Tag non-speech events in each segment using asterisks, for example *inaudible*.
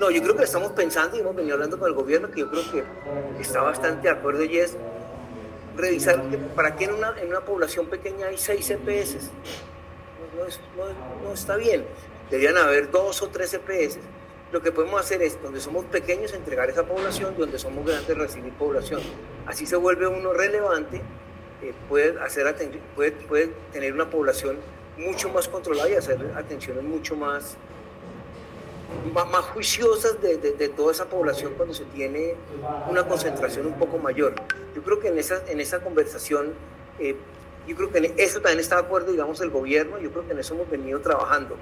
No, yo creo que estamos pensando y hemos venido hablando con el gobierno que yo creo que está bastante de acuerdo y es revisar que para qué en una, en una población pequeña hay seis EPS. No, está bien. Deberían haber dos o tres EPS. Lo que podemos hacer es, donde somos pequeños, entregar esa población, donde somos grandes, recibir población. Así se vuelve uno relevante, eh, puede, hacer puede, puede tener una población mucho más controlada y hacer atenciones mucho más más, juiciosas de, de, toda esa población cuando se tiene una concentración un poco mayor. Yo creo que en esa, en esa conversación, eh, yo creo que en eso también está de acuerdo, digamos, el gobierno, yo creo que en eso hemos venido trabajando.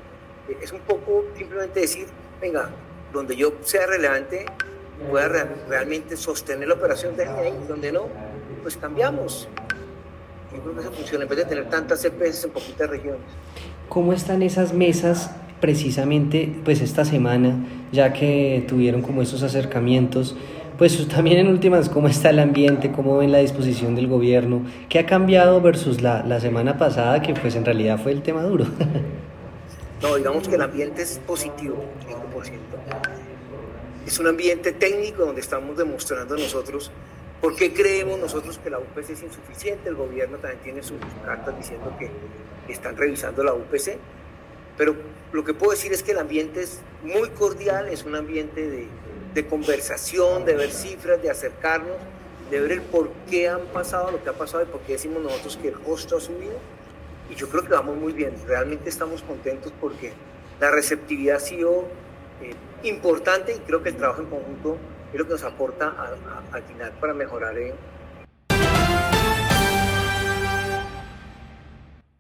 Eh, es un poco simplemente decir, venga, donde yo sea relevante, pueda realmente sostener la operación de ahí, donde no, pues cambiamos. Yo creo que eso funciona, en vez de tener tantas CPS en poquitas regiones. ¿Cómo están esas mesas precisamente pues esta semana, ya que tuvieron como esos acercamientos, pues *laughs* también en últimas, cómo está el ambiente, cómo ven la disposición del gobierno, qué ha cambiado versus la, la semana pasada, que pues en realidad fue el tema duro. *laughs* No, digamos que el ambiente es positivo, 5%. Es un ambiente técnico donde estamos demostrando nosotros por qué creemos nosotros que la UPC es insuficiente. El gobierno también tiene sus cartas diciendo que están revisando la UPC pero lo que puedo decir es que el ambiente es muy cordial, es un ambiente de, conversación, de ver cifras, de acercarnos, de ver el por qué han pasado lo que ha pasado y por qué decimos nosotros que el costo ha subido. Y yo creo que vamos muy bien, realmente estamos contentos porque la receptividad ha sido eh, importante y creo que el trabajo en conjunto es lo que nos aporta al final para mejorar en